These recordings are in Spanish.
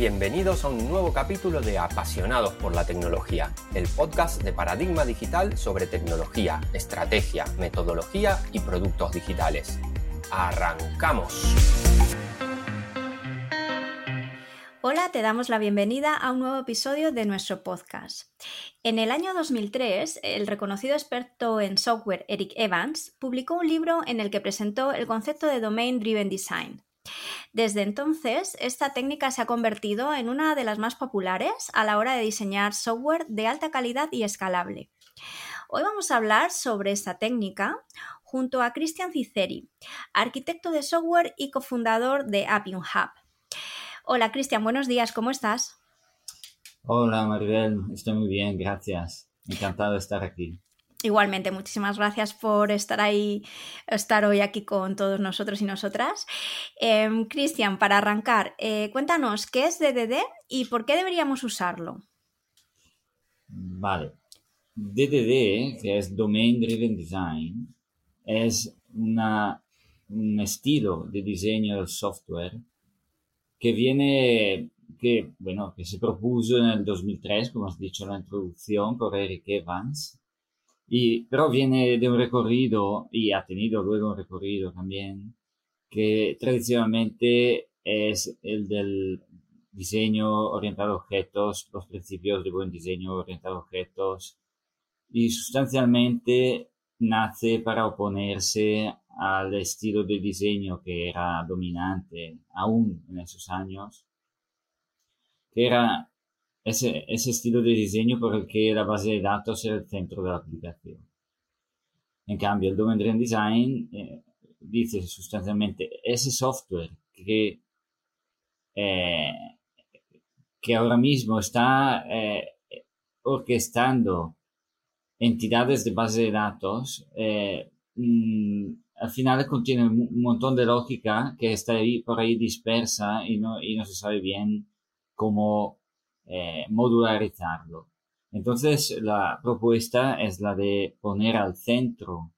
Bienvenidos a un nuevo capítulo de Apasionados por la Tecnología, el podcast de Paradigma Digital sobre tecnología, estrategia, metodología y productos digitales. ¡Arrancamos! Hola, te damos la bienvenida a un nuevo episodio de nuestro podcast. En el año 2003, el reconocido experto en software Eric Evans publicó un libro en el que presentó el concepto de Domain Driven Design. Desde entonces, esta técnica se ha convertido en una de las más populares a la hora de diseñar software de alta calidad y escalable. Hoy vamos a hablar sobre esta técnica junto a Christian Ciceri, arquitecto de software y cofundador de Appium Hub. Hola Cristian, buenos días, ¿cómo estás? Hola Maribel, estoy muy bien, gracias. Encantado de estar aquí. Igualmente, muchísimas gracias por estar ahí, estar hoy aquí con todos nosotros y nosotras. Em, Cristian, para arrancar, eh, cuéntanos qué es DDD y por qué deberíamos usarlo. Vale. DDD, que es Domain Driven Design, es un estilo de diseño del software que viene, que, bueno, que se propuso en el 2003, como has dicho en la introducción, por Eric Evans, y, pero viene de un recorrido, y ha tenido luego un recorrido también, que tradicionalmente es el del diseño orientado a objetos, los principios de buen diseño orientado a objetos, y sustancialmente nace para oponerse al estilo de diseño que era dominante aún en esos años, que era ese, ese estilo de diseño por el que la base de datos era el centro de la aplicación. En cambio, el Domain Driven Design eh, dice sustancialmente ese software que, eh, que ahora mismo está eh, orquestando entidades de base de datos, mm, al final contiene un montón de lógica que está ahí, por ahí dispersa y no, y no se sabe bien cómo eh, modularizarlo. Entonces, la propuesta es la de poner al centro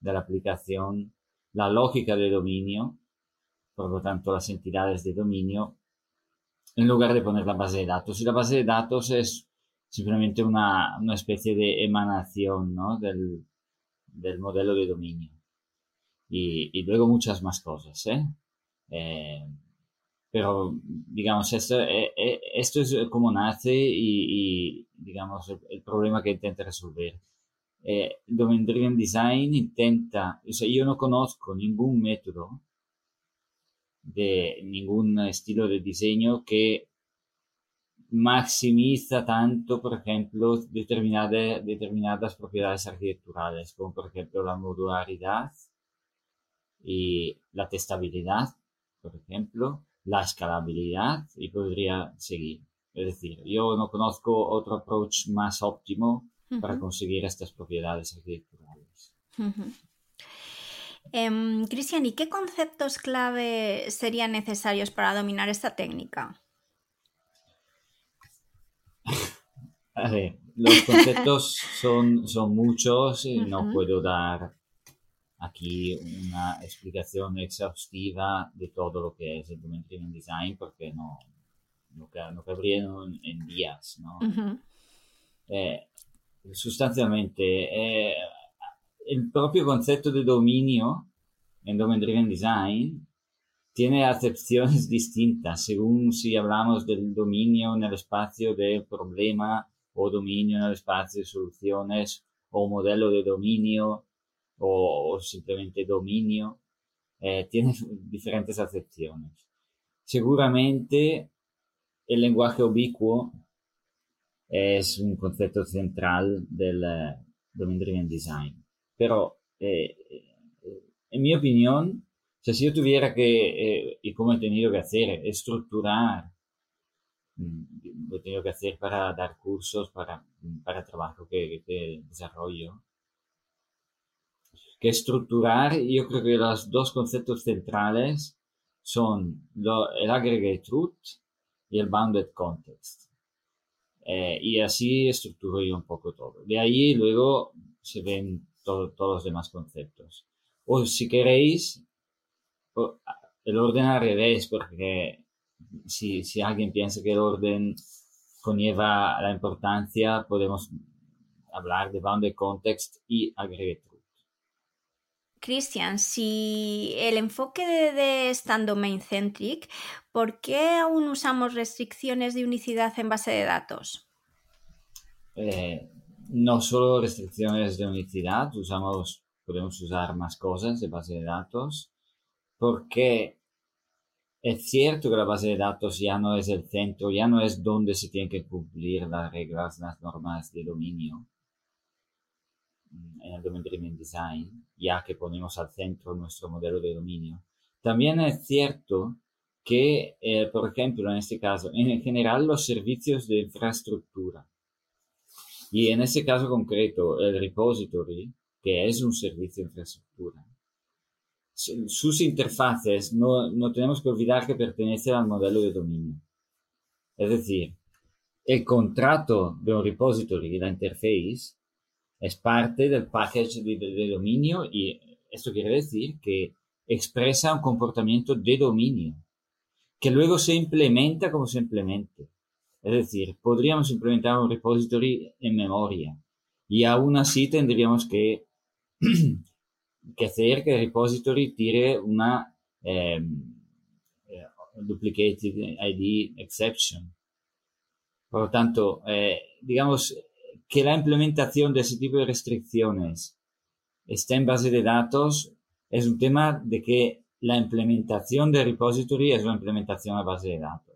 de la aplicación la lógica de dominio, por lo tanto, las entidades de dominio, en lugar de poner la base de datos. Y la base de datos es simplemente una, una especie de emanación ¿no? del, del modelo de dominio y, luego muchas más cosas. ¿eh? Eh, pero, digamos, esto, eh, esto es como nace y, digamos, el, problema que intenta resolver. Domain Driven Design intenta, o sea, yo no conozco ningún método de ningún estilo de diseño que maximiza tanto, por ejemplo, determinadas propiedades arquitecturales, como por ejemplo la modularidad, y la testabilidad, por ejemplo, la escalabilidad y podría seguir. Es decir, yo no conozco otro approach más óptimo para conseguir estas propiedades arquitecturales. Em, Cristian, ¿y qué conceptos clave serían necesarios para dominar esta técnica? A ver, los conceptos son, son muchos y no puedo dar aquí una explicación exhaustiva de todo lo que es el Domain Driven Design porque no, no, no cabría en, días, ¿no? eh, sustancialmente, eh, el propio concepto de dominio en Domain Driven Design tiene acepciones distintas según si hablamos del dominio en el espacio del problema o dominio en el espacio de soluciones o modelo de dominio o, simplemente dominio, eh, tiene diferentes acepciones. Seguramente el lenguaje ubicuo es un concepto central del eh, Domain Driven Design, pero eh, en mi opinión, si yo tuviera que, y como he tenido que hacer, estructurar, mm, lo he tenido que hacer para dar cursos, para, para trabajo que, que desarrollo, que estructurar, yo creo que los dos conceptos centrales son el aggregate truth y el bounded context. Eh, y así estructuro yo un poco todo. De ahí luego se ven todos los demás conceptos. O si queréis, el orden al revés, porque si, si alguien piensa que el orden conlleva la importancia, podemos hablar de bounded context y aggregate. Christian, si el enfoque de, de es tan domain centric, ¿por qué aún usamos restricciones de unicidad en base de datos? Eh, no solo restricciones de unicidad, usamos, podemos usar más cosas de base de datos, porque es cierto que la base de datos ya no es el centro, ya no es donde se tienen que cumplir las reglas, las normas de dominio en el Domain Driven Design, ya que ponemos al centro nuestro modelo de dominio. También es cierto que, eh, por ejemplo, en este caso, en general los servicios de infraestructura y en ese caso concreto, el repository, que es un servicio de infraestructura, sus interfaces no, no tenemos que olvidar que pertenecen al modelo de dominio. Es decir, el contrato de un repository, la interface, es parte del package de, dominio y esto quiere decir que expresa un comportamiento de dominio que luego se implementa como se implemente. Es decir, podríamos implementar un repository en memoria y aún así tendríamos que, que hacer que el repository tire una eh, duplicated ID exception. Por lo tanto, eh, digamos que la implementación de ese tipo de restricciones está en base de datos es un tema de que la implementación del repository es una implementación a base de datos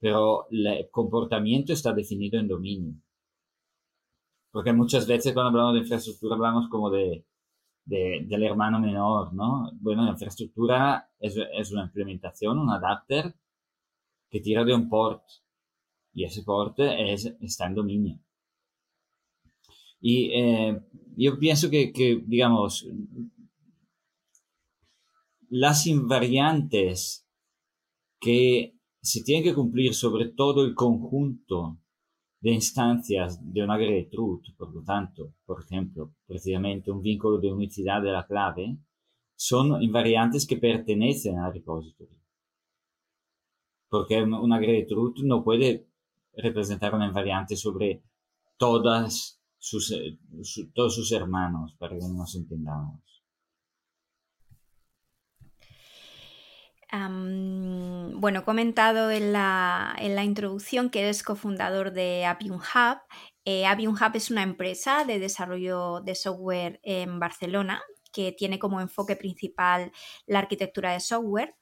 pero el comportamiento está definido en dominio. Porque muchas veces cuando hablamos de infraestructura hablamos como de, de del hermano menor, ¿no? Bueno, la infraestructura es, es, una implementación, un adapter que tira de un port y ese port es, está en dominio. Y eh, yo pienso que, digamos, las invariantes que se tiene que cumplir sobre todo el conjunto de instancias de una truth, por lo tanto, por ejemplo, precisamente un vínculo de unicidad de la clave, son invariantes que pertenecen al repository. Porque una truth no puede representar una invariante sobre todas sus, eh, todos sus hermanos, para que nos entendamos. bueno, he comentado en la, introducción que eres cofundador de Appium Hub. Eh, Hub es una empresa de desarrollo de software en Barcelona que tiene como enfoque principal la arquitectura de software.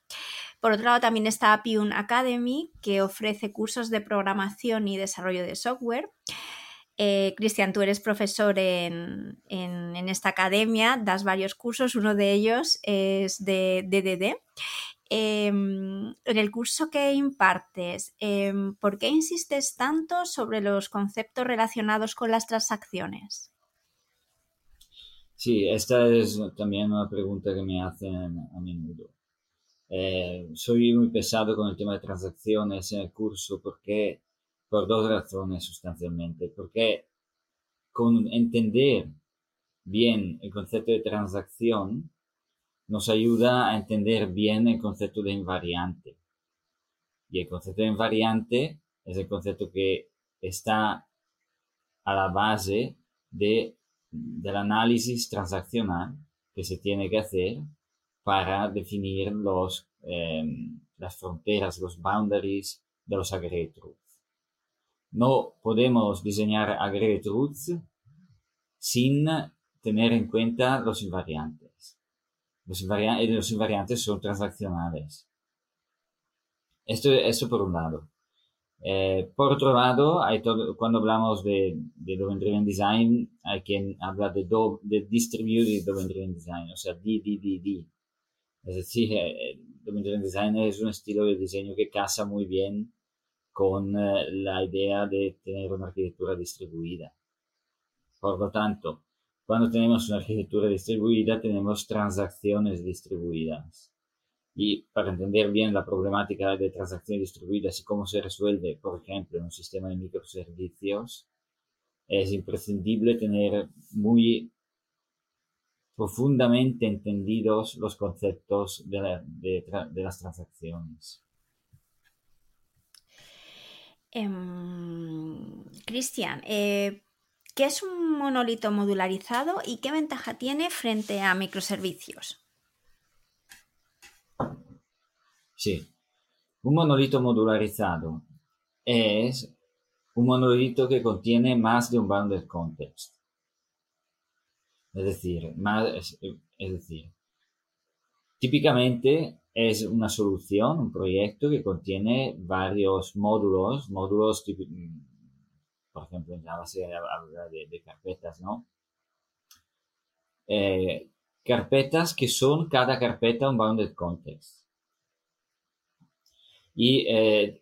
Por otro lado, también está Appium Academy, que ofrece cursos de programación y desarrollo de software. Eh, Cristian, tú eres profesor en, esta academia, das varios cursos, uno de ellos es de DDD. Em, en el curso que impartes, em, ¿por qué insistes tanto sobre los conceptos relacionados con las transacciones? Sí, esta es también una pregunta que me hacen a menudo. Eh, soy muy pesado con el tema de transacciones en el curso porque, por dos razones sustancialmente. Porque con entender bien el concepto de transacción, nos ayuda a entender bien el concepto de invariante. Y el concepto de invariante es el concepto que está a la base de, del análisis transaccional que se tiene que hacer para definir los, em, las fronteras, los boundaries de los truths. No podemos diseñar aggregate truths sin tener en cuenta los invariantes. Los, los invariantes son transaccionales. Esto, esto por un lado. Eh, por otro lado, cuando hablamos de, de Domain Driven Design, hay quien habla de, do, de Distributed Domain Driven Design, o sea, DDDD. Es decir, eh, Domain Driven Design es un estilo de diseño que casa muy bien con eh, la idea de tener una arquitectura distribuida. Por lo tanto, cuando tenemos una arquitectura distribuida, tenemos transacciones distribuidas. Y para entender bien la problemática de transacciones distribuidas y cómo se resuelve, por ejemplo, en un sistema de microservicios, es imprescindible tener muy profundamente entendidos los conceptos de, de, de las transacciones. Em, Cristian, eh, ¿qué es un monolito modularizado y qué ventaja tiene frente a microservicios? Sí, un monolito modularizado es un monolito que contiene más de un bounded context. Es decir, más, es decir, típicamente es una solución, un proyecto que contiene varios módulos, módulos, mm, por ejemplo, en Java se habla de, carpetas, ¿no? Eh, carpetas que son cada carpeta un bounded context. Y eh,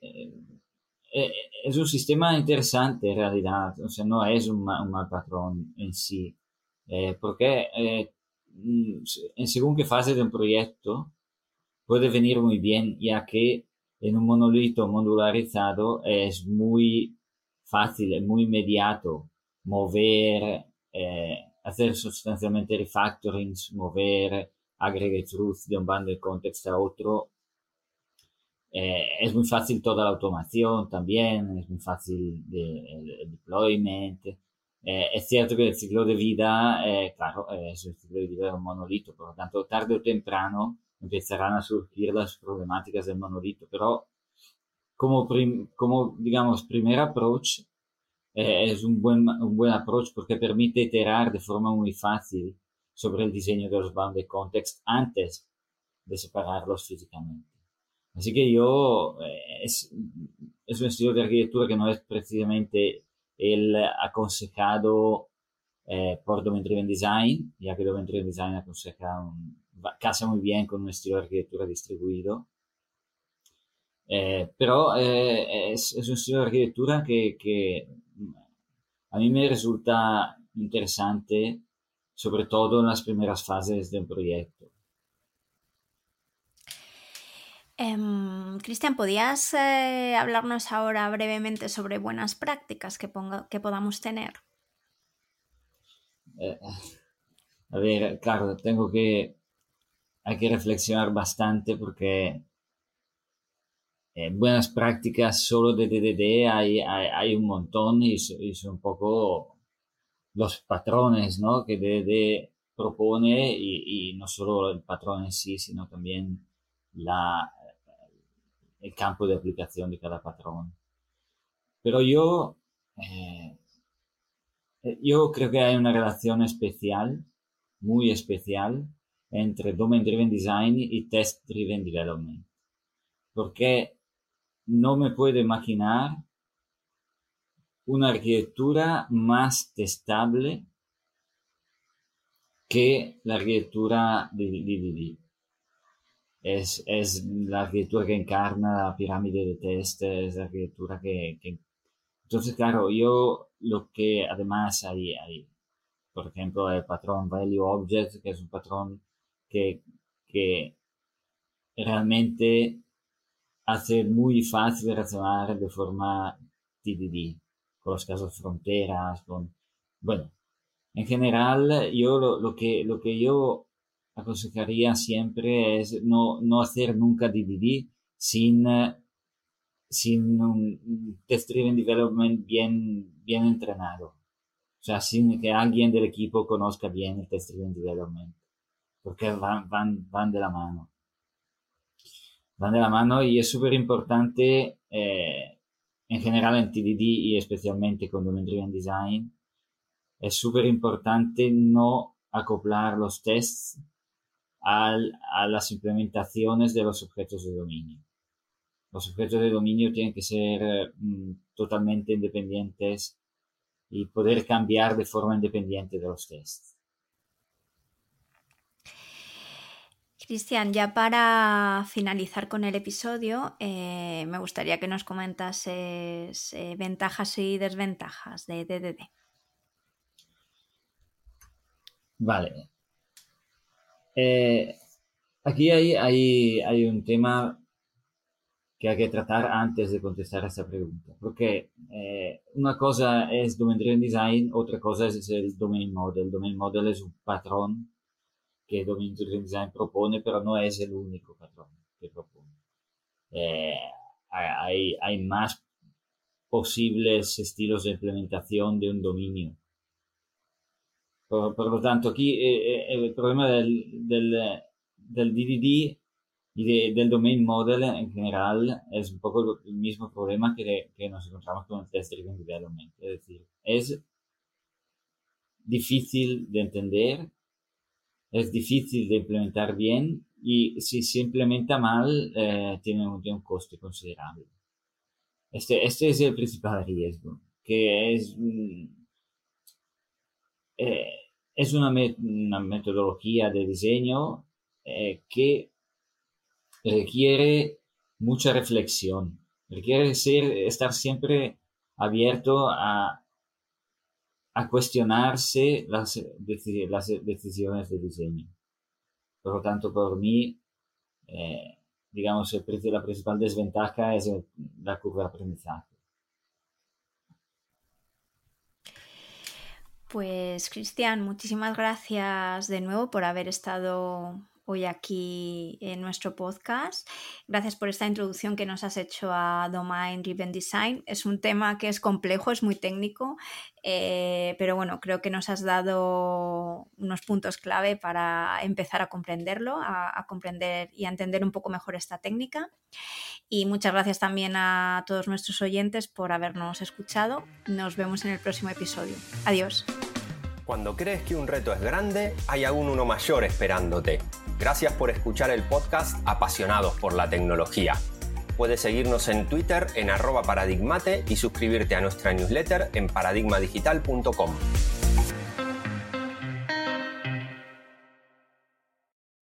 eh, es un sistema interesante en realidad, o sea, no es un, un mal patrón en sí, porque mm, en según qué fase de un proyecto, puede venir muy bien, ya que en un monolito modularizado es muy fácil, muy inmediato mover, eh, hacer sustancialmente refactorings, mover aggregate truth de un bundle context a otro. Eh, es muy fácil toda la automación también, es muy fácil el, deployment. Eh, es cierto que el ciclo de vida, claro, es el ciclo de vida de un monolito, por lo tanto, tarde o temprano empezarán a surgir las problemáticas del monolito, pero como, como digamos, primer approach eh, es un buen, un buen approach porque permite iterar de forma muy fácil sobre el diseño de los bounded context antes de separarlos físicamente. Así que yo, eh, es, es un estilo de arquitectura que no es precisamente el aconsejado eh, por Domain Driven Design, ya que Domain Driven Design aconseja un, casa muy bien con un estilo de arquitectura distribuido. Eh, pero eh, es, es, un estilo de arquitectura que, que, a mí me resulta interesante, sobre todo en las primeras fases de un proyecto. Um, Cristian, ¿podías eh, hablarnos ahora brevemente sobre buenas prácticas que, ponga, que podamos tener? Eh, a ver, claro, tengo que hay que reflexionar bastante porque eh, buenas prácticas solo de DDD hay, hay, un montón y, son un poco los patrones ¿no? que DDD propone y, no solo el patrón en sí, sino también la, el campo de aplicación de cada patrón. Pero yo, eh, yo creo que hay una relación especial, muy especial, entre Domain Driven Design y Test Driven Development. Porque no me puedo imaginar una arquitectura más testable que la arquitectura de DDD. Es, es, la arquitectura que encarna la pirámide de test, es la arquitectura que, que... Entonces, claro, yo lo que además hay, hay, por ejemplo, el patrón Value Object, que es un patrón que, que realmente hace muy fácil razonar de forma TDD, con los casos fronteras, con, bueno, en general, yo lo, lo, que, lo que yo aconsejaría siempre es no, no hacer nunca DDD sin, sin un test-driven development bien, bien entrenado. O sea, sin que alguien del equipo conozca bien el test-driven development porque van, van, van de la mano. Van de la mano y es súper importante eh, en general en TDD y especialmente con Domain Driven Design. Es súper importante no acoplar los tests al, a las implementaciones de los objetos de dominio. Los objetos de dominio tienen que ser mm, totalmente independientes y poder cambiar de forma independiente de los tests. Cristian, ya para finalizar con el episodio, eh, me gustaría que nos comentases eh, ventajas y desventajas de DDD. Vale. Eh, aquí hay, hay, hay, un tema que hay que tratar antes de contestar a esta pregunta, porque una cosa es Domain Driven Design, otra cosa es el Domain Model. El Domain Model es un patrón que Domain Driven Design propone, pero no es el único patrón que propone. Eh, hay, hay más posibles estilos de implementación de un dominio. Por, lo tanto, aquí eh, eh, el problema del, del, del DDD y del domain model en general es un poco el mismo problema que, que nos encontramos con el test driven development. Es decir, es difícil de entender, es difícil de implementar bien y si se implementa mal eh, tiene, un, un, coste considerable. Este, este es el principal riesgo, que es, eh, es una, metodología de diseño eh, que requiere mucha reflexión, requiere estar siempre abierto a, cuestionarse las, decisiones de diseño. Por lo tanto, por mí, eh, digamos, la principal desventaja es la curva de aprendizaje. Pues Cristian, muchísimas gracias de nuevo por haber estado hoy aquí en nuestro podcast. Gracias por esta introducción que nos has hecho a Domain Driven Design. Es un tema que es complejo, es muy técnico, eh, pero bueno, creo que nos has dado unos puntos clave para empezar a comprenderlo, a, a comprender y a entender un poco mejor esta técnica. Y muchas gracias también a todos nuestros oyentes por habernos escuchado. Nos vemos en el próximo episodio. Adiós. Cuando crees que un reto es grande, hay aún uno mayor esperándote. Gracias por escuchar el podcast Apasionados por la Tecnología. Puedes seguirnos en Twitter en arroba paradigmate y suscribirte a nuestra newsletter en paradigmadigital.com.